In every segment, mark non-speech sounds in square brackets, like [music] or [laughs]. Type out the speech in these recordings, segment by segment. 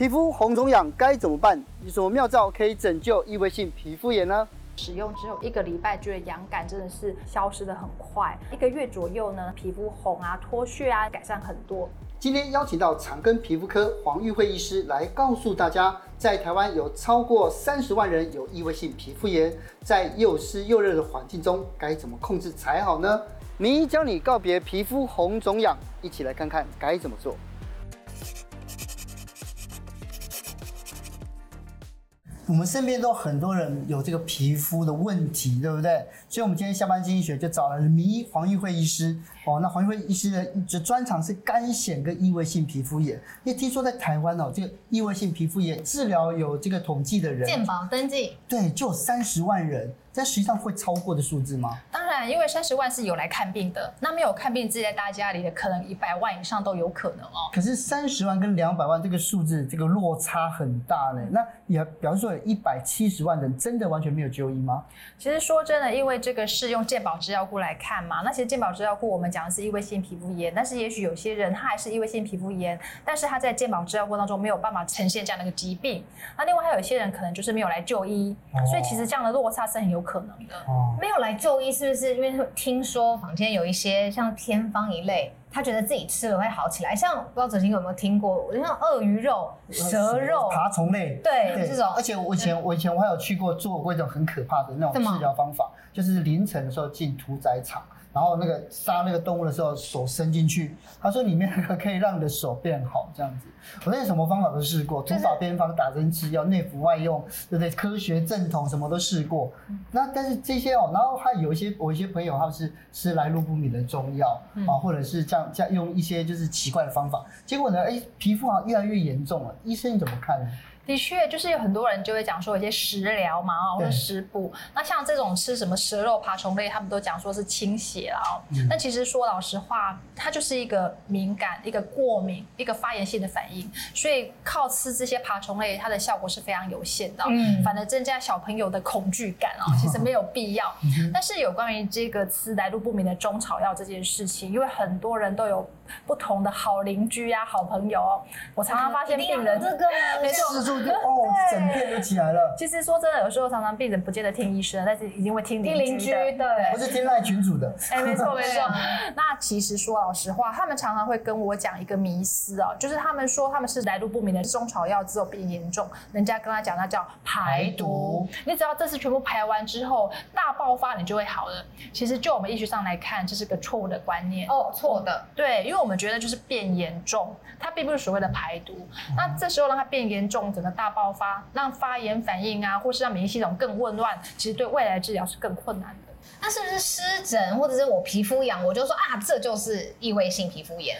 皮肤红肿痒该怎么办？有什么妙招可以拯救异位性皮肤炎呢？使用只有一个礼拜，觉得痒感真的是消失的很快。一个月左右呢，皮肤红啊、脱屑啊，改善很多。今天邀请到长庚皮肤科黄玉慧医师来告诉大家，在台湾有超过三十万人有异位性皮肤炎，在又湿又热的环境中该怎么控制才好呢？名医教你告别皮肤红肿痒，一起来看看该怎么做。我们身边都很多人有这个皮肤的问题，对不对？所以，我们今天下班经济学就找了名医黄玉慧医师。哦，那黄玉慧医师的专长是干癣跟异位性皮肤炎。因为听说在台湾哦，这个异位性皮肤炎治疗有这个统计的人，健保登记，对，就有三十万人。但实际上会超过的数字吗？当然，因为三十万是有来看病的，那没有看病自己在大家里的，可能一百万以上都有可能哦。可是三十万跟两百万这个数字，这个落差很大呢。那也表示说有一百七十万人真的完全没有就医吗？其实说真的，因为这个是用健保资料库来看嘛，那其实健保资料库我们讲的是异位性皮肤炎，但是也许有些人他还是异位性皮肤炎，但是他在健保资料库当中没有办法呈现这样的一个疾病。那另外还有一些人可能就是没有来就医，哦、所以其实这样的落差是很有。有可能的哦，没有来就医是不是？因为听说坊间有一些像偏方一类，他觉得自己吃了会好起来。像不知道哲新有没有听过，像鳄鱼肉、蛇肉、爬虫类，对，对这种。而且我以前我以前我还有去过做过一种很可怕的那种治疗方法，就是凌晨的时候进屠宰场。然后那个杀那个动物的时候，手伸进去，他说里面可可以让你的手变好，这样子。我那些什么方法都试过，土法偏方、打针吃药、内服外用，对不对？科学正统什么都试过。那但是这些哦，然后还有一些我一些朋友，他们是吃来路不明的中药啊，或者是这样这样用一些就是奇怪的方法，结果呢，哎，皮肤好像越来越严重了。医生你怎么看呢？的确，就是有很多人就会讲说有些食疗嘛，或者食补。那像这种吃什么蛇肉、爬虫类，他们都讲说是清血了哦。但其实说老实话，它就是一个敏感、一个过敏、一个发炎性的反应。所以靠吃这些爬虫类，它的效果是非常有限的。嗯，反而增加小朋友的恐惧感啊，其实没有必要。但是有关于这个吃来路不明的中草药这件事情，因为很多人都有不同的好邻居呀、好朋友哦。我常常发现病人这个 [laughs] 没错。哦，整片都起来了。其实说真的，有时候常常病人不见得听医生，但是一定会听邻居的。听邻居，对，不是听赖群主的。哎、欸，没错 [laughs] 没错。那其实说老实话，他们常常会跟我讲一个迷思哦，就是他们说他们是来路不明的中草药之后变严重，人家跟他讲那叫排毒，你只要这次全部排完之后大爆发，你就会好了。其实就我们医学上来看，这是个错误的观念哦，错的。对，因为我们觉得就是变严重，它并不是所谓的排毒。嗯、那这时候让它变严重，整个大爆发，让发炎反应啊，或是让免疫系统更紊乱，其实对未来的治疗是更困难的。那是不是湿疹，或者是我皮肤痒，我就说啊，这就是异位性皮肤炎？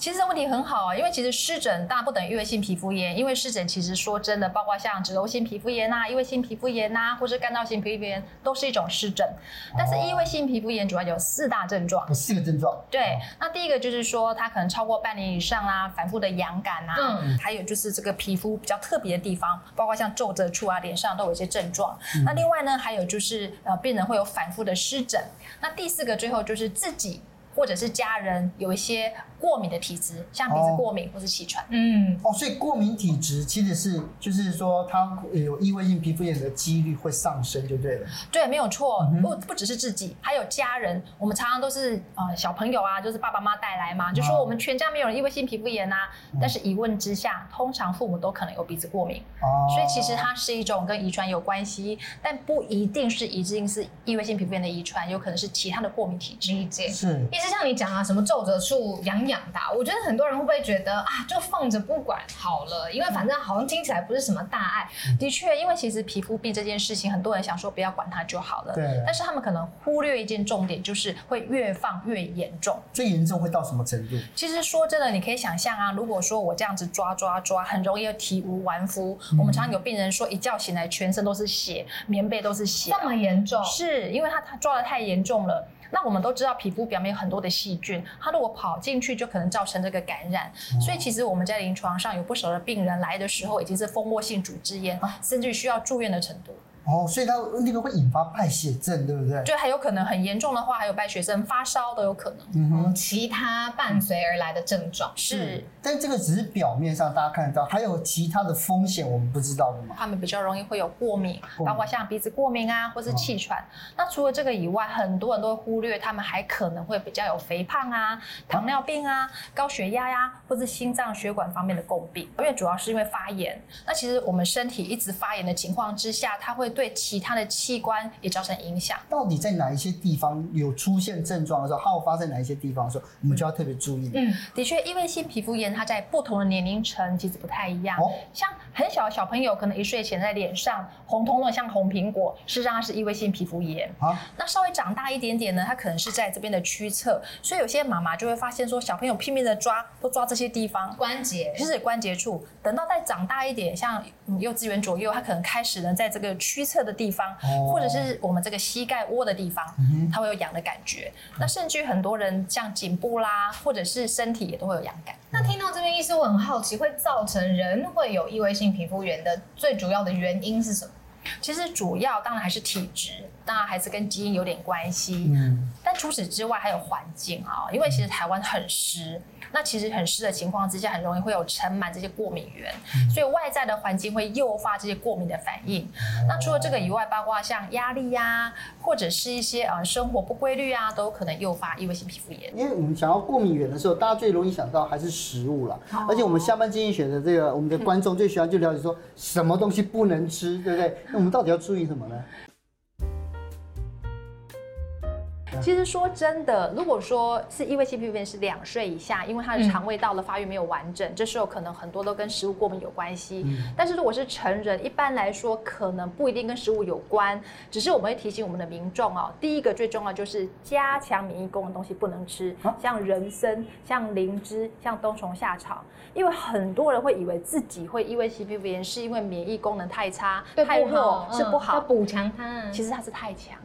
其实这问题很好啊，因为其实湿疹大不等于异位性皮肤炎，因为湿疹其实说真的，包括像脂漏性皮肤炎呐、异位性皮肤炎呐，或是干燥性皮肤炎，都是一种湿疹。但是异位性皮肤炎主要有四大症状，有四个症状。对，那第一个就是说它可能超过半年以上啦，反复的痒感啊，嗯，还有就是这个皮肤比较特别的地方，包括像皱褶处啊，脸上都有一些症状。嗯、那另外呢，还有就是呃，病人会有反复的湿疹。那第四个最后就是自己或者是家人有一些。过敏的体质，像鼻子过敏或是气喘，嗯，哦，所以过敏体质其实是就是说，它有异位性皮肤炎的几率会上升，就对了。对，没有错，不不只是自己，还有家人。我们常常都是呃小朋友啊，就是爸爸妈妈带来嘛，就说我们全家没有人异位性皮肤炎呐。但是一问之下，通常父母都可能有鼻子过敏，哦，所以其实它是一种跟遗传有关系，但不一定是一定是异位性皮肤炎的遗传，有可能是其他的过敏体质。理解。是，意思像你讲啊，什么皱褶处痒痒。养大，我觉得很多人会不会觉得啊，就放着不管好了，因为反正好像听起来不是什么大碍。的确，因为其实皮肤病这件事情，很多人想说不要管它就好了。对。但是他们可能忽略一件重点，就是会越放越严重。最严重会到什么程度？其实说真的，你可以想象啊，如果说我这样子抓抓抓，很容易体无完肤。嗯。我们常常有病人说，一觉醒来全身都是血，棉被都是血。这么严重？是因为他他抓的太严重了。那我们都知道，皮肤表面有很多的细菌，它如果跑进去，就可能造成这个感染。嗯、所以其实我们在临床上有不少的病人来的时候，已经是蜂窝性组织炎，啊、甚至需要住院的程度。哦，所以它那个会引发败血症，对不对？就还有可能很严重的话，还有败血症、发烧都有可能。嗯哼，其他伴随而来的症状是，但这个只是表面上大家看得到，还有其他的风险我们不知道的吗？他们比较容易会有过敏，过敏包括像鼻子过敏啊，或是气喘。哦、那除了这个以外，很多人都会忽略，他们还可能会比较有肥胖啊、糖尿病啊、啊高血压呀、啊，或是心脏血管方面的共病。因为主要是因为发炎。那其实我们身体一直发炎的情况之下，它会对其他的器官也造成影响。到底在哪一些地方有出现症状的时候，好发在哪一些地方的时候，我们就要特别注意。嗯，的确，异位性皮肤炎它在不同的年龄层其实不太一样。哦，像很小的小朋友，可能一岁前在脸上红彤彤像红苹果，事实上它是异位性皮肤炎。啊，那稍微长大一点点呢，它可能是在这边的区侧，所以有些妈妈就会发现说，小朋友拼命的抓，都抓这些地方关节，就是关节处。等到再长大一点，像幼稚园左右，他可能开始呢在这个屈侧的地方。或者是我们这个膝盖窝的地方，它会有痒的感觉。那甚至于很多人像颈部啦，或者是身体也都会有痒感。那听到这边医师，我很好奇，会造成人会有异位性皮肤炎的最主要的原因是什么？其实主要当然还是体质，当然还是跟基因有点关系。嗯，但除此之外还有环境啊，因为其实台湾很湿。那其实很湿的情况之下，很容易会有尘螨这些过敏源，嗯、所以外在的环境会诱发这些过敏的反应。哦、那除了这个以外，包括像压力呀、啊，或者是一些呃生活不规律啊，都有可能诱发异位性皮肤炎。因为我们想要过敏源的时候，大家最容易想到还是食物了。哦、而且我们下班经济学的这个我们的观众最喜欢就了解说什么东西不能吃，对不对？那我们到底要注意什么呢？其实说真的，如果说是异位性皮肤炎是两岁以下，因为他的肠胃道的发育没有完整，嗯、这时候可能很多都跟食物过敏有关系。嗯、但是如果是成人，一般来说可能不一定跟食物有关，只是我们会提醒我们的民众哦，第一个最重要就是加强免疫功能的东西不能吃，啊、像人参、像灵芝、像冬虫夏草，因为很多人会以为自己会异位性皮肤炎是因为免疫功能太差、太弱是不好，要补强它，其实它是太强。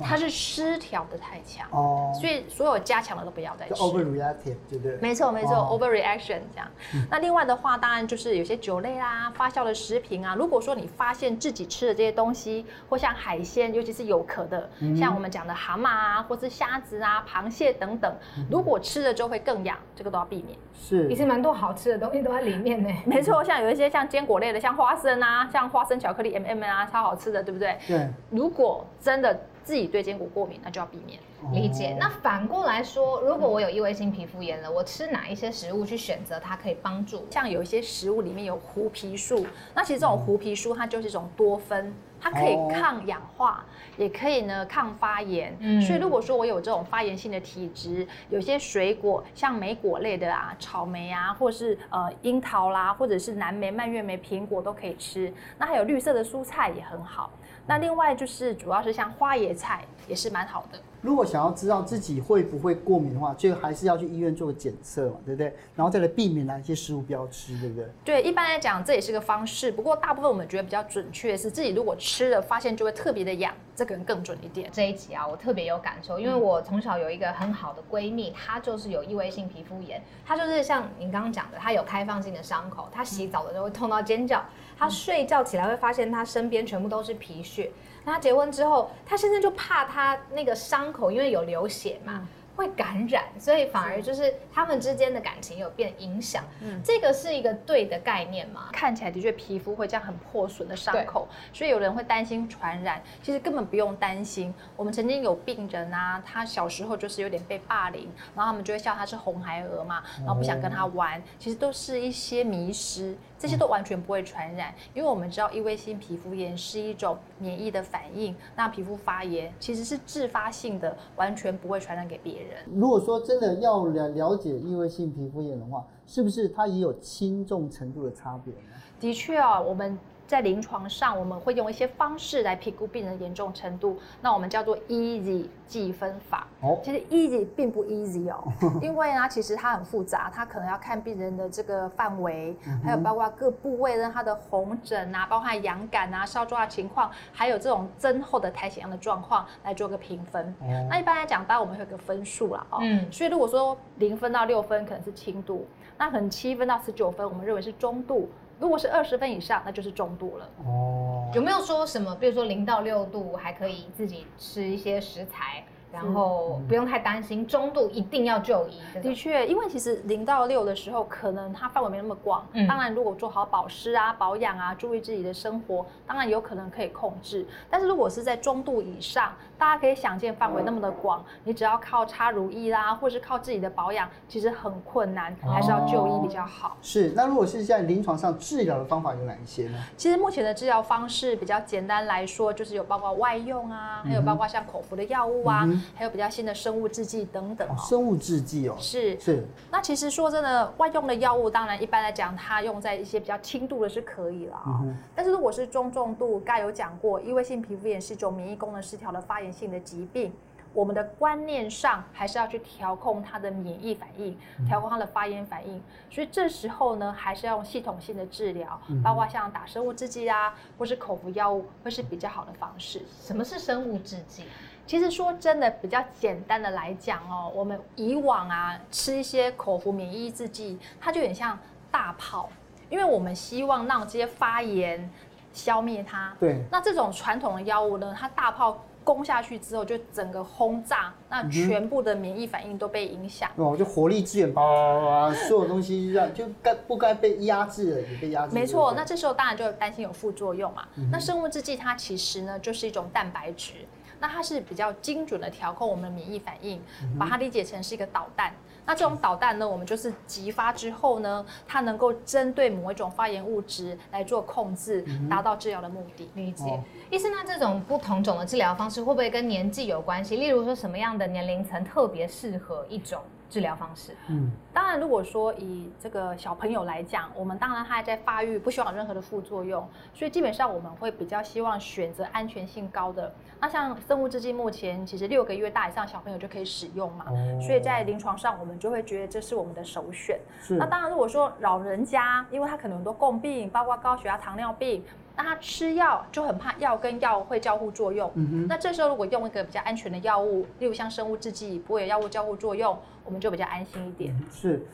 它是失调的太强哦，所以所有加强的都不要再吃。Overreactive，对不对？没错没错，Overreaction 这样。那另外的话，当然就是有些酒类啦、发酵的食品啊。如果说你发现自己吃的这些东西，或像海鲜，尤其是有壳的，像我们讲的蛤蟆啊，或是虾子啊、螃蟹等等，如果吃了之后会更痒，这个都要避免。是，其实蛮多好吃的东西都在里面呢。没错，像有一些像坚果类的，像花生啊，像花生巧克力 M&M 啊，超好吃的，对不对？对。如果真的。自己对坚果过敏，那就要避免。理解。那反过来说，如果我有异位性皮肤炎了，我吃哪一些食物去选择它可以帮助？像有一些食物里面有胡皮素，那其实这种胡皮素它就是一种多酚，它可以抗氧化，也可以呢抗发炎。嗯，所以如果说我有这种发炎性的体质，有些水果像莓果类的啊，草莓啊，或是呃樱桃啦，或者是蓝莓、蔓越莓、苹果都可以吃。那还有绿色的蔬菜也很好。那另外就是，主要是像花椰菜也是蛮好的。如果想要知道自己会不会过敏的话，最后还是要去医院做个检测嘛，对不对？然后再来避免哪些食物不要吃，对不对？对，一般来讲这也是个方式。不过大部分我们觉得比较准确的是，自己如果吃吃了发现就会特别的痒，这个人更准一点。这一集啊，我特别有感受，因为我从小有一个很好的闺蜜，她就是有异位性皮肤炎，她就是像您刚刚讲的，她有开放性的伤口，她洗澡的时候会痛到尖叫，她睡觉起来会发现她身边全部都是皮屑。那她结婚之后，她现在就怕她那个伤口，因为有流血嘛。会感染，所以反而就是他们之间的感情有变影响。嗯，这个是一个对的概念吗？看起来的确皮肤会这样很破损的伤口，所以有人会担心传染，其实根本不用担心。我们曾经有病人啊，他小时候就是有点被霸凌，然后他们就会笑他是红孩儿嘛，然后不想跟他玩，其实都是一些迷思，这些都完全不会传染，因为我们知道异位性皮肤炎是一种免疫的反应，那皮肤发炎其实是自发性的，完全不会传染给别人。如果说真的要了了解异位性皮肤炎的话，是不是它也有轻重程度的差别呢？的确啊，我们。在临床上，我们会用一些方式来评估病人严重程度，那我们叫做 EASY 计分法。哦，其实 EASY 并不 easy 哦，因为呢，其实它很复杂，它可能要看病人的这个范围，还有包括各部位的它的红疹啊，包括痒感啊、烧抓的情况，还有这种增厚的苔藓样的状况来做个评分。哦，那一般来讲，当然我们会有个分数了哦。嗯，所以如果说零分到六分可能是轻度，那可能七分到十九分我们认为是中度。如果是二十分以上，那就是中度了。哦，有没有说什么？比如说零到六度还可以自己吃一些食材？然后不用太担心，中度一定要就医。的确，因为其实零到六的时候，可能它范围没那么广。嗯，当然，如果做好保湿啊、保养啊，注意自己的生活，当然有可能可以控制。但是如果是在中度以上，大家可以想见范围那么的广，你只要靠擦乳液啦，或是靠自己的保养，其实很困难，还是要就医比较好。是。那如果是在临床上治疗的方法有哪一些呢？其实目前的治疗方式比较简单来说，就是有包括外用啊，还有包括像口服的药物啊。嗯还有比较新的生物制剂等等、哦哦、生物制剂哦，是是。那其实说真的，外用的药物，当然一般来讲，它用在一些比较轻度的是可以了啊、哦。嗯、但是如果是中重度，刚有讲过，异位性皮肤炎是一种免疫功能失调的发炎性的疾病，我们的观念上还是要去调控它的免疫反应，调控它的发炎反应。所以这时候呢，还是要用系统性的治疗，包括像打生物制剂啊，或是口服药物，会是比较好的方式。什么是生物制剂？其实说真的，比较简单的来讲哦，我们以往啊吃一些口服免疫制剂，它就有点像大炮，因为我们希望让这些发炎消灭它。对。那这种传统的药物呢，它大炮攻下去之后，就整个轰炸，那全部的免疫反应都被影响。哦，就火力支援，叭叭叭，所有东西让就该不该被压制了，也被压制。没错，那这时候当然就担心有副作用嘛。嗯、那生物制剂它其实呢，就是一种蛋白质。那它是比较精准的调控我们的免疫反应，把它理解成是一个导弹。那这种导弹呢，我们就是激发之后呢，它能够针对某一种发炎物质来做控制，达到治疗的目的。理解。医生，那这种不同种的治疗方式会不会跟年纪有关系？例如说，什么样的年龄层特别适合一种？治疗方式，嗯，当然，如果说以这个小朋友来讲，我们当然他还在发育，不希望有任何的副作用，所以基本上我们会比较希望选择安全性高的。那像生物制剂，目前其实六个月大以上小朋友就可以使用嘛，哦、所以在临床上我们就会觉得这是我们的首选。那当然，如果说老人家，因为他可能很多共病，包括高血压、糖尿病。那他吃药就很怕药跟药会交互作用。嗯哼。那这时候如果用一个比较安全的药物，例如像生物制剂，不会有药物交互作用，我们就比较安心一点。是。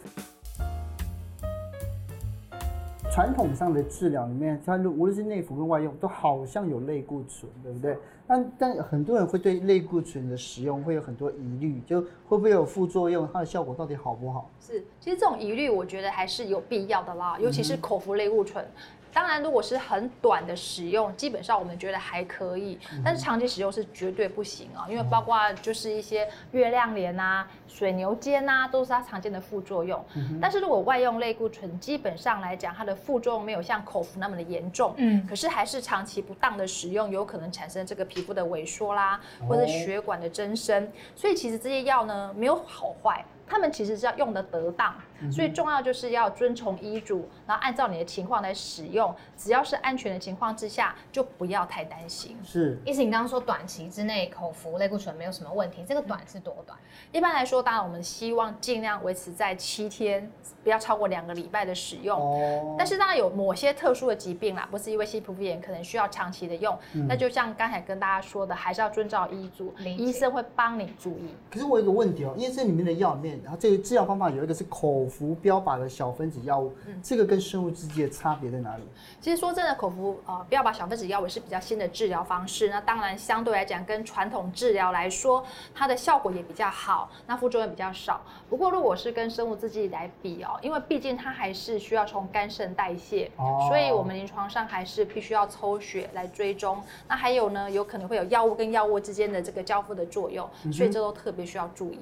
传统上的治疗里面，它无论是内服跟外用，都好像有类固醇，对不对？但但很多人会对类固醇的使用会有很多疑虑，就会不会有副作用？它的效果到底好不好？是，其实这种疑虑我觉得还是有必要的啦，尤其是口服类固醇。嗯当然，如果是很短的使用，基本上我们觉得还可以，但是长期使用是绝对不行啊，因为包括就是一些月亮脸啊、水牛肩啊，都是它常见的副作用。但是如果外用类固醇，基本上来讲，它的副作用没有像口服那么的严重，嗯，可是还是长期不当的使用，有可能产生这个皮肤的萎缩啦，或者血管的增生。所以其实这些药呢，没有好坏。他们其实是要用得得当，所以重要就是要遵从医嘱，然后按照你的情况来使用。只要是安全的情况之下，就不要太担心。是，意思你刚刚说短期之内口服类固醇没有什么问题，这个短是多短？一般来说，当然我们希望尽量维持在七天，不要超过两个礼拜的使用。哦。但是当然有某些特殊的疾病啦，不是因为异位性皮肤炎，可能需要长期的用。嗯。那就像刚才跟大家说的，还是要遵照医嘱。医生会帮你注意。可是我有一个问题哦，因为这里面的药里面。然后这个治疗方法有一个是口服标靶的小分子药物，嗯，这个跟生物制剂的差别在哪里？其实说真的，口服呃标靶小分子药物是比较新的治疗方式，那当然相对来讲跟传统治疗来说，它的效果也比较好，那副作用比较少。不过如果是跟生物制剂来比哦，因为毕竟它还是需要从肝肾代谢，哦，所以我们临床上还是必须要抽血来追踪。那还有呢，有可能会有药物跟药物之间的这个交付的作用，所以这都特别需要注意。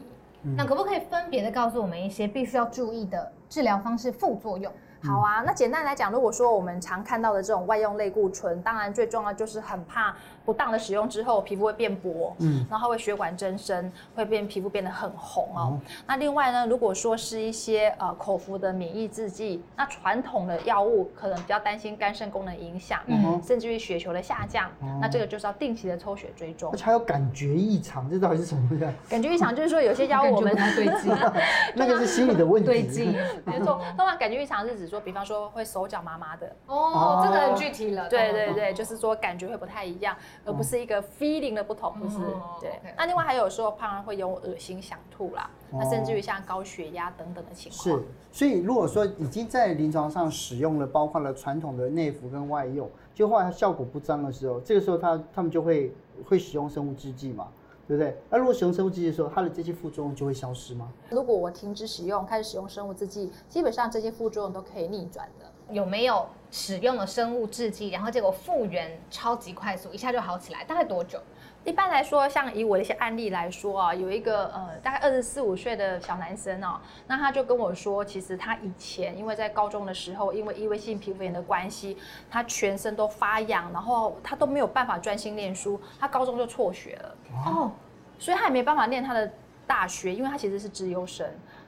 那可不可以分别的告诉我们一些必须要注意的治疗方式、副作用？好啊，那简单来讲，如果说我们常看到的这种外用类固醇，当然最重要就是很怕。不当的使用之后，皮肤会变薄，嗯，然后会血管增生，会变皮肤变得很红哦。嗯、那另外呢，如果说是一些呃口服的免疫制剂，那传统的药物可能比较担心肝肾功能影响，嗯，甚至于血球的下降，嗯、那这个就是要定期的抽血追踪。而且还有感觉异常，这到底是什么呀？感觉异常就是说有些药物我们 [laughs] 对劲，[laughs] 那个是心理的问题。对劲，没错。[laughs] 通常感觉异常是指说，比方说会手脚麻麻的。哦，这个很具体了。对对对，就是说感觉会不太一样，而不是一个 feeling 的不同，不是。对。那另外还有时候，胖人会有恶心、想吐啦，那甚至于像高血压等等的情况。是。所以如果说已经在临床上使用了，包括了传统的内服跟外用，就后来它效果不彰的时候，这个时候他他们就会会使用生物制剂嘛。对不对？那如果使用生物制剂的时候，它的这些副作用就会消失吗？如果我停止使用，开始使用生物制剂，基本上这些副作用都可以逆转的。有没有使用了生物制剂，然后结果复原超级快速，一下就好起来？大概多久？一般来说，像以我的一些案例来说啊，有一个呃大概二十四五岁的小男生哦，那他就跟我说，其实他以前因为在高中的时候，因为异位性皮肤炎的关系，他全身都发痒，然后他都没有办法专心念书，他高中就辍学了哦，所以他也没办法念他的大学，因为他其实是资优生。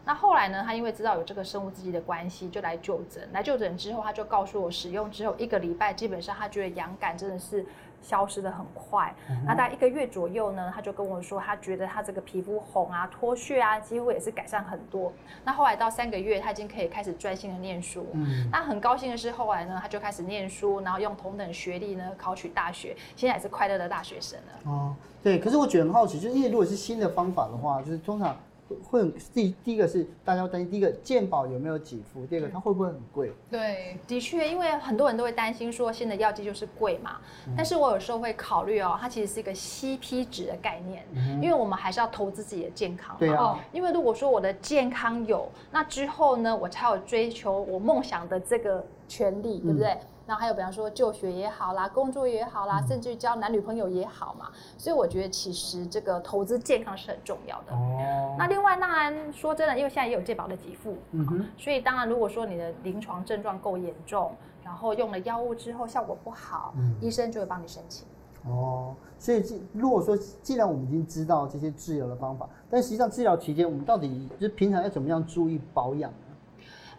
那后来呢，他因为知道有这个生物制剂的关系，就来就诊。来就诊之后，他就告诉我，使用之后一个礼拜，基本上他觉得痒感真的是。消失的很快，那大概一个月左右呢，他就跟我说，他觉得他这个皮肤红啊、脱屑啊，几乎也是改善很多。那后来到三个月，他已经可以开始专心的念书。嗯，那很高兴的是，后来呢，他就开始念书，然后用同等学历呢考取大学，现在也是快乐的大学生了。哦，对，可是我觉得很好奇，就是因为如果是新的方法的话，就是通常。会第第一个是大家会担心，第一个健保有没有给付，第二个它会不会很贵？对，的确，因为很多人都会担心说新的药剂就是贵嘛。嗯、但是我有时候会考虑哦，它其实是一个 CP 值的概念，嗯、因为我们还是要投资自己的健康嘛。对啊。因为如果说我的健康有，那之后呢，我才有追求我梦想的这个权利，对不对？嗯那还有，比方说就学也好啦，工作也好啦，甚至交男女朋友也好嘛。所以我觉得其实这个投资健康是很重要的。哦。那另外当然说真的，因为现在也有健保的给付，嗯哼。所以当然如果说你的临床症状够严重，然后用了药物之后效果不好，嗯，医生就会帮你申请。哦。所以如果说既然我们已经知道这些治疗的方法，但实际上治疗期间我们到底就是平常要怎么样注意保养？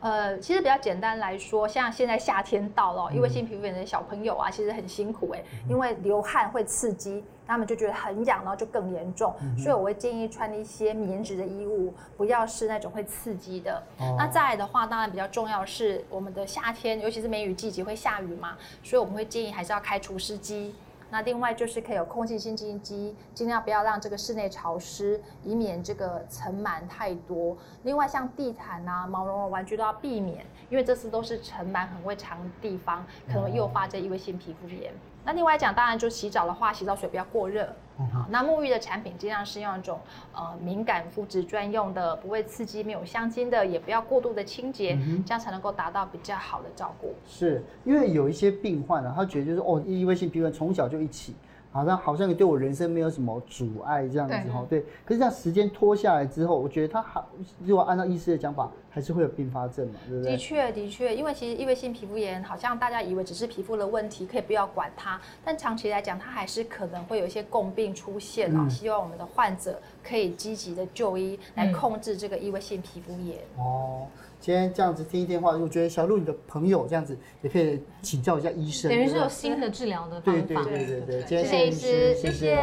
呃，其实比较简单来说，像现在夏天到了，因为性皮肤炎的小朋友啊，其实很辛苦哎，因为流汗会刺激，他们就觉得很痒，然后就更严重。所以我会建议穿一些棉质的衣物，不要是那种会刺激的。那再来的话，当然比较重要是我们的夏天，尤其是梅雨季节会下雨嘛，所以我们会建议还是要开除湿机。那另外就是可以有空气清新机，尽量不要让这个室内潮湿，以免这个尘螨太多。另外像地毯啊、毛绒的玩具都要避免，因为这次都是尘螨很会藏的地方，可能诱发这异位性皮肤炎。那另外讲，当然就洗澡的话，洗澡水不要过热。好，那沐浴的产品尽量是用一种呃敏感肤质专用的，不会刺激、没有香精的，也不要过度的清洁，嗯、这样才能够达到比较好的照顾。是因为有一些病患啊，他觉得就是哦，异位性皮肤从小就一起。好像好像也对我人生没有什么阻碍这样子哈，对，可是这样时间拖下来之后，我觉得他还如果按照医师的讲法，还是会有并发症嘛，对不对？的确，的确，因为其实异位性皮肤炎好像大家以为只是皮肤的问题，可以不要管它，但长期来讲，它还是可能会有一些共病出现啊。嗯、希望我们的患者可以积极的就医，来控制这个异位性皮肤炎。嗯、哦。今天这样子听一电话，我觉得小鹿你的朋友这样子也可以请教一下医生，等于是有新的治疗的方法。对对对对对，谢谢医师，谢谢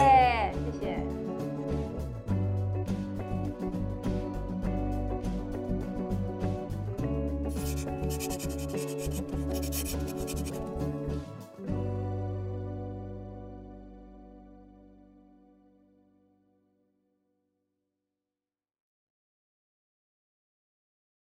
谢谢。